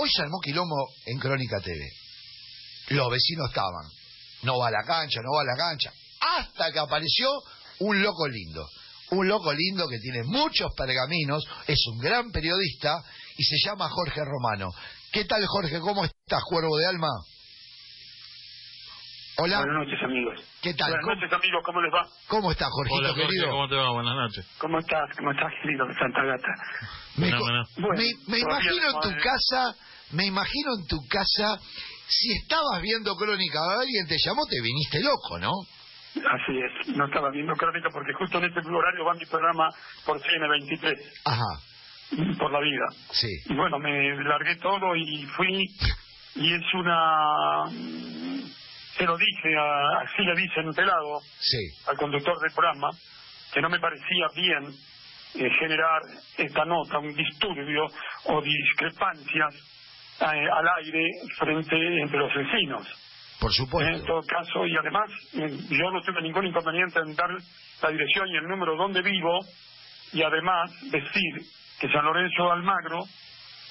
Hoy se armó quilombo en Crónica TV. Los vecinos estaban. No va a la cancha, no va a la cancha. Hasta que apareció un loco lindo. Un loco lindo que tiene muchos pergaminos, es un gran periodista y se llama Jorge Romano. ¿Qué tal, Jorge? ¿Cómo estás, cuervo de alma? Hola. Buenas noches, amigos. ¿Qué tal? Buenas ¿Cómo, noches, amigos. ¿Cómo les va? cómo estás, Jorgito, Hola Jorge, querido? ¿cómo te va? Buenas noches. ¿Cómo estás? ¿Cómo estás, querido de Santa Gata? Me, Buenas, co- buenas. Bueno, me, imagino en tu eh. casa, me imagino en tu casa, si estabas viendo Crónica, alguien te llamó, te viniste loco, ¿no? Así es. No estaba viendo crónica porque justo en este horario va mi programa por CN23, Ajá, por la vida. sí. Y bueno, me largué todo y fui. Y es una. Se lo dije, a- así le dicen pelado Sí, al conductor del programa, que no me parecía bien eh, generar esta nota, un disturbio o discrepancias eh, al aire frente entre los vecinos. por En supuesto. todo caso, y además, eh, yo no tuve ningún inconveniente en dar la dirección y el número donde vivo, y además decir que San Lorenzo Almagro,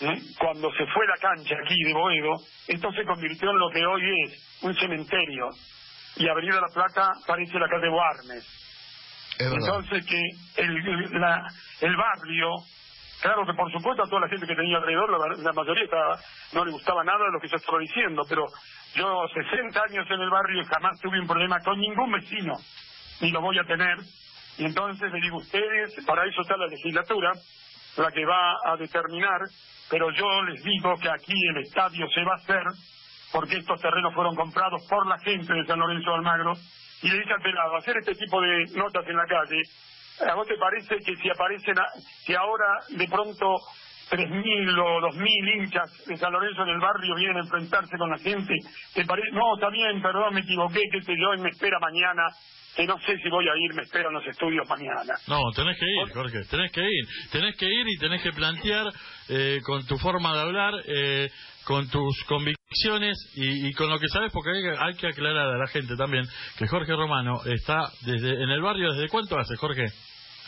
eh, cuando se fue la cancha aquí de Boedo, esto se convirtió en lo que hoy es un cementerio, y Avenida La Plata parece la calle Guarnes. Es verdad. Entonces que el, el- la- el barrio, claro que por supuesto a toda la gente que tenía alrededor, la, la mayoría estaba- no le gustaba nada de lo que yo estaba diciendo, pero yo 60 años en el barrio y jamás tuve un problema con ningún vecino, ni lo voy a tener. Y entonces le digo a ustedes, para eso está la legislatura, la que va a determinar, pero yo les digo que aquí el estadio se va a hacer porque estos terrenos fueron comprados por la gente de San Lorenzo de Almagro, y le dice al pelado, hacer este tipo de notas en la calle, ¿a vos te parece que si aparecen, a- si ahora de pronto 3.000 o 2.000 hinchas de San Lorenzo en el barrio vienen a enfrentarse con la gente, te parece, no, está bien, perdón, me equivoqué, qué sé yo, y me espera mañana, que no sé si voy a ir, me esperan los estudios mañana. No, tenés que ir, Jorge, tenés que ir. Tenés que ir y tenés que plantear eh, con tu forma de hablar, eh, con tus convicciones y, y con lo que sabes, porque hay, que- hay que aclarar a la gente también que Jorge Romano está desde en el barrio, ¿desde cuánto hace, Jorge?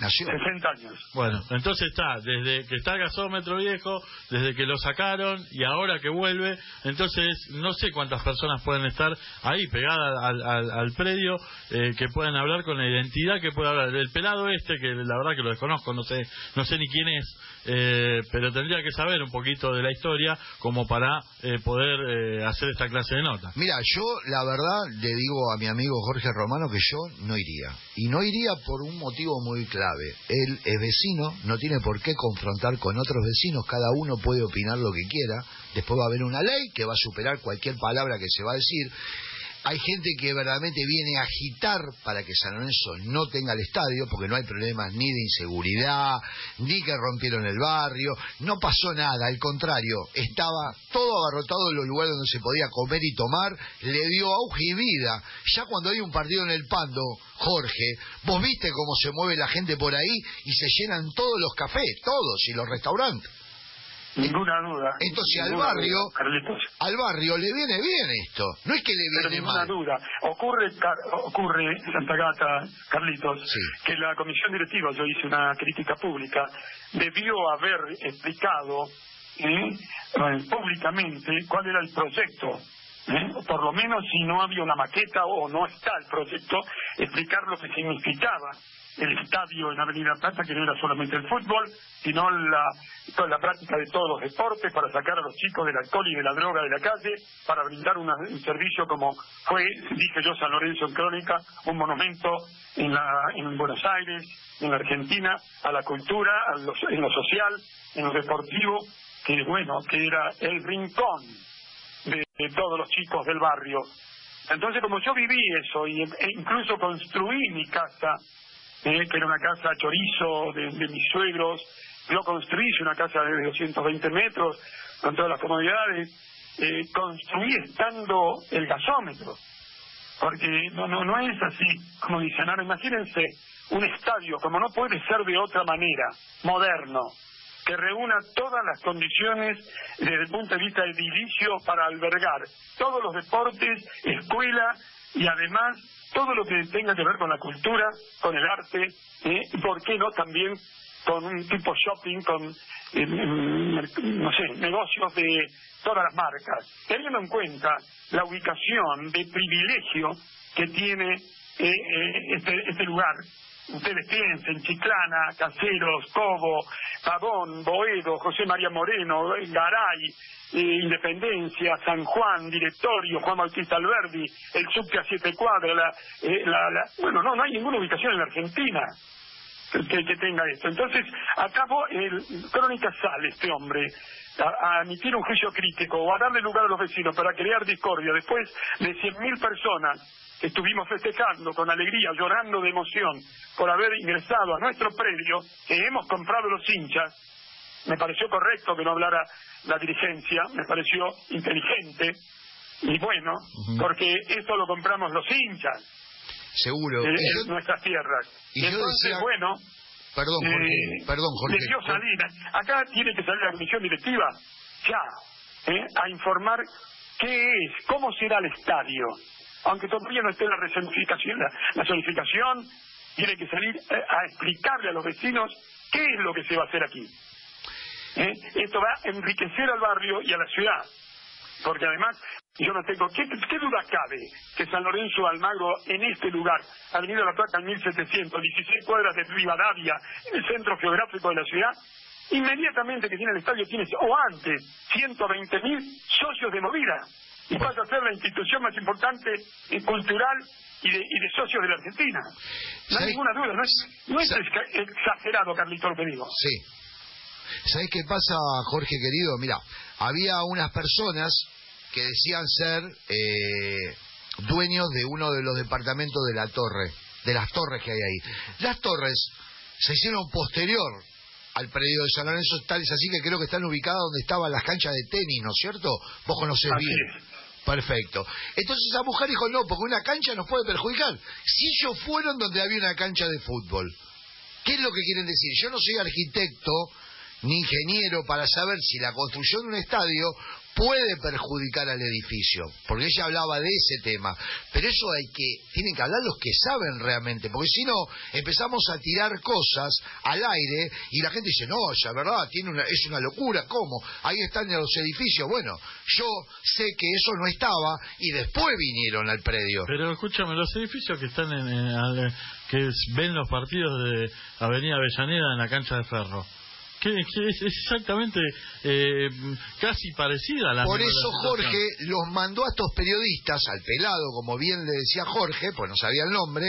Nació. 60 años. Bueno, entonces está, desde que está el gasómetro viejo, desde que lo sacaron y ahora que vuelve, entonces no sé cuántas personas pueden estar ahí pegadas al, al, al predio, eh, que puedan hablar con la identidad que puede hablar. El pelado este, que la verdad que lo desconozco, no sé, no sé ni quién es, eh, pero tendría que saber un poquito de la historia como para eh, poder eh, hacer esta clase de nota. Mira, yo la verdad le digo a mi amigo Jorge Romano que yo no iría. Y no iría por un motivo muy Él es vecino, no tiene por qué confrontar con otros vecinos, cada uno puede opinar lo que quiera. Después va a haber una ley que va a superar cualquier palabra que se va a decir. Hay gente que verdaderamente viene a agitar para que San Lorenzo no tenga el estadio, porque no hay problemas ni de inseguridad, ni que rompieron el barrio, no pasó nada, al contrario, estaba todo abarrotado en los lugares donde se podía comer y tomar, le dio auge y vida. Ya cuando hay un partido en el Pando, Jorge, vos viste cómo se mueve la gente por ahí y se llenan todos los cafés, todos, y los restaurantes. Ninguna duda. Entonces, al Ninguna barrio- duda, Carlitos. Al barrio le viene bien esto, no es que le Pero viene ninguna mal. duda. Ocurre, ocurre, Santa Gata, Carlitos, Sí. que la comisión directiva, yo hice una crítica pública, debió haber explicado. Eh, públicamente cuál era el proyecto. ¿Eh? Por lo menos si no había una maqueta o no está el proyecto, explicar lo que significaba el estadio en Avenida Plata, que no era solamente el fútbol, sino la, toda la práctica de todos los deportes, para sacar a los chicos del alcohol y de la droga de la calle, para brindar una- un servicio como fue, dije yo, San Lorenzo en Crónica, un monumento en, la, en Buenos Aires, en la Argentina, a la cultura, a lo- en lo social, en lo deportivo, que bueno, que era el rincón de, todos los chicos del barrio. Entonces, como yo viví eso y e incluso construí mi casa, eh, que era una casa chorizo de, de mis suegros, yo construí una casa de 220 metros con todas las comodidades, eh, construí estando el gasómetro, porque no, no, no es así, como dicen ahora, imagínense un estadio, como no puede ser de otra manera, moderno, que reúna todas las condiciones desde el punto de vista edilicio para albergar todos los deportes, escuela y además todo lo que tenga que ver con la cultura, con el arte, ¿eh? y por qué no también con un tipo shopping, con, no sé, negocios de todas las marcas, teniendo en cuenta la ubicación de privilegio que tiene eh, eh, este, este lugar. Ustedes piensen, Chiclana, Caseros, Cobo, Pavón, Boedo, José María Moreno, Garay, eh, Independencia, San Juan, Directorio, Juan Bautista Alberdi, el subte a siete cuadras, la, bueno, no, no hay ninguna ubicación en la Argentina que, tenga esto. Entonces, acabo, el Crónica sale este hombre a, emitir un juicio crítico o a darle lugar a los vecinos para crear discordia después de 100.000 personas que estuvimos festejando con alegría, llorando de emoción por haber ingresado a nuestro predio que hemos comprado los hinchas, me pareció correcto que no hablara la dirigencia, me pareció inteligente y bueno, porque esto lo compramos los hinchas. Seguro. En, nuestras tierras. Y Entonces, bueno, Perdón, Jorge. Eh, perdón, Jorge. Debió salir. Acá tiene que salir la comisión directiva ya ¿eh? a informar qué es, cómo será el estadio. Aunque todavía no esté la resonificación, la, zonificación, tiene que salir eh, a explicarle a los vecinos qué es lo que se va a hacer aquí. Esto va a enriquecer al barrio y a la ciudad. Porque además yo no tengo, ¿qué, duda cabe que San Lorenzo Almagro en este lugar, Avenida La Plata en 1700, 16 cuadras de Rivadavia, en el centro geográfico de la ciudad, inmediatamente que tiene el estadio tiene, o antes, 120 mil socios de movida. Y pasa a ser la institución más importante y cultural y de, y de socios de la Argentina. No hay ninguna duda, no es, no es exagerado, Carlito, lo que digo. Sí. ¿Sabes qué pasa, Jorge querido? Mira, había unas personas que decían ser eh, dueños de uno de los departamentos de la torre, de las torres que hay ahí. Las torres se hicieron posterior al predio de San Lorenzo, tales así que creo que están ubicadas donde estaban las canchas de tenis, ¿no es cierto? Vos conocés bien. Perfecto. Entonces esa mujer dijo, no, porque una cancha nos puede perjudicar. Si ellos fueron donde había una cancha de fútbol, ¿qué es lo que quieren decir? Yo no soy arquitecto ni ingeniero para saber si la construcción de un estadio puede perjudicar al edificio, porque ella hablaba de ese tema, pero eso hay que, tienen que hablar los que saben realmente, porque si no, empezamos a tirar cosas al aire y la gente dice, no, ya verdad, tiene una, es una locura, ¿cómo? Ahí están los edificios, bueno, yo sé que eso no estaba y después vinieron al predio. Pero escúchame, los edificios que están en, que ven los partidos de Avenida Avellaneda en la cancha de Ferro, que, es exactamente eh, casi parecida a la Por eso Jorge los mandó a estos periodistas, al pelado, como bien le decía Jorge, pues no sabía el nombre,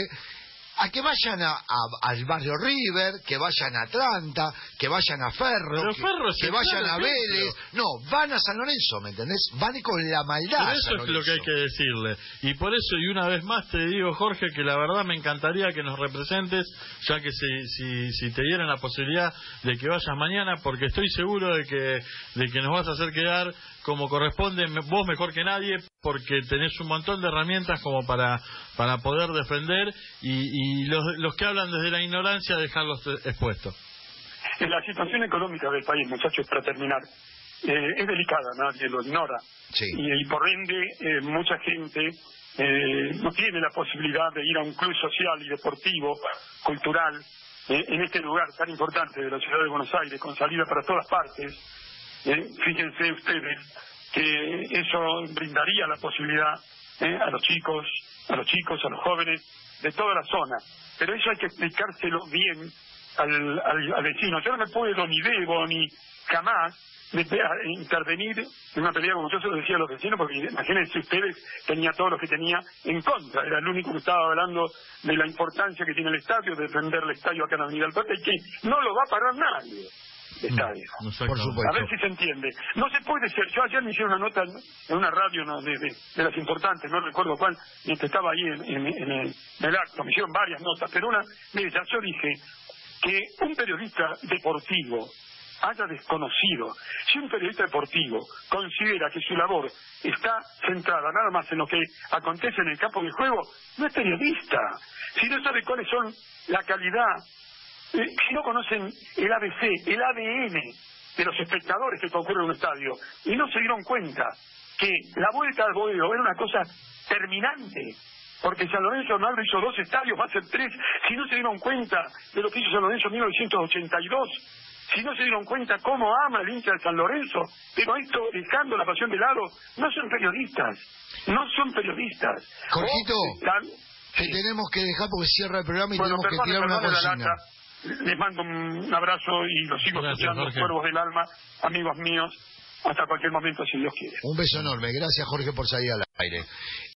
a que vayan a, al barrio River, que vayan a Atlanta, que vayan a Ferro, que, vayan a Vélez. No, van a San Lorenzo, ¿me entendés? Van con la maldad. eso es lo que hay que decirle. Y por eso, y una vez más te digo, Jorge, que la verdad me encantaría que nos representes, ya que si, si, si te dieran la posibilidad de que vayas mañana, porque estoy seguro de que, de que nos vas a hacer quedar como corresponde, vos mejor que nadie, porque tenés un montón de herramientas como para, para poder defender y, los, los que hablan desde la ignorancia dejarlos expuestos. La situación económica del país, muchachos, para terminar, eh, es delicada, nadie lo ignora. Y, por ende, eh, mucha gente eh, no tiene la posibilidad de ir a un club social y deportivo, cultural, en este lugar tan importante de la ciudad de Buenos Aires, con salida para todas partes ¿eh? Fíjense ustedes que eso brindaría la posibilidad ¿eh? a los chicos, a los chicos, a los jóvenes de toda la zona. Pero eso hay que explicárselo bien al, al, vecino. Yo no me puedo ni debo ni jamás intervenir en una pelea como yo se lo decía a los vecinos, porque imagínense ustedes, tenía todo lo que tenía en contra, era el único que estaba hablando de la importancia que tiene el estadio, de defender el estadio acá en la Avenida Plata, y que no lo va a parar nadie. Mm, a ver si se entiende. No se puede ser. Yo ayer me hicieron una nota en una radio de, las importantes, no recuerdo cuál, mientras estaba ahí en, el, acto. Me hicieron varias notas, pero una mire, yo dije que un periodista deportivo haya desconocido. Si un periodista deportivo considera que su labor está centrada nada más en lo que acontece en el campo de juego, no es periodista. Si no sabe cuáles son la calidad eh, si no conocen el ABC, el ADN de los espectadores que concurren en un estadio, y no se dieron cuenta que la vuelta al boedo era una cosa terminante, porque San Lorenzo Almagro hizo dos estadios, va a ser tres. Si no se dieron cuenta de lo que hizo San Lorenzo en 1982, si no se dieron cuenta cómo ama el hincha de San Lorenzo, pero esto, dejando la pasión de lado, no son periodistas, no son periodistas. Jorgito, te sí. tenemos que dejar porque cierra el programa y Bueno, tenemos que perdone, tirar una consigna. Les mando un abrazo y los sigo Gracias, escuchando, Jorge. cuervos del alma, amigos míos, hasta cualquier momento si Dios quiere. Un beso enorme. Gracias, Jorge, por salir al aire.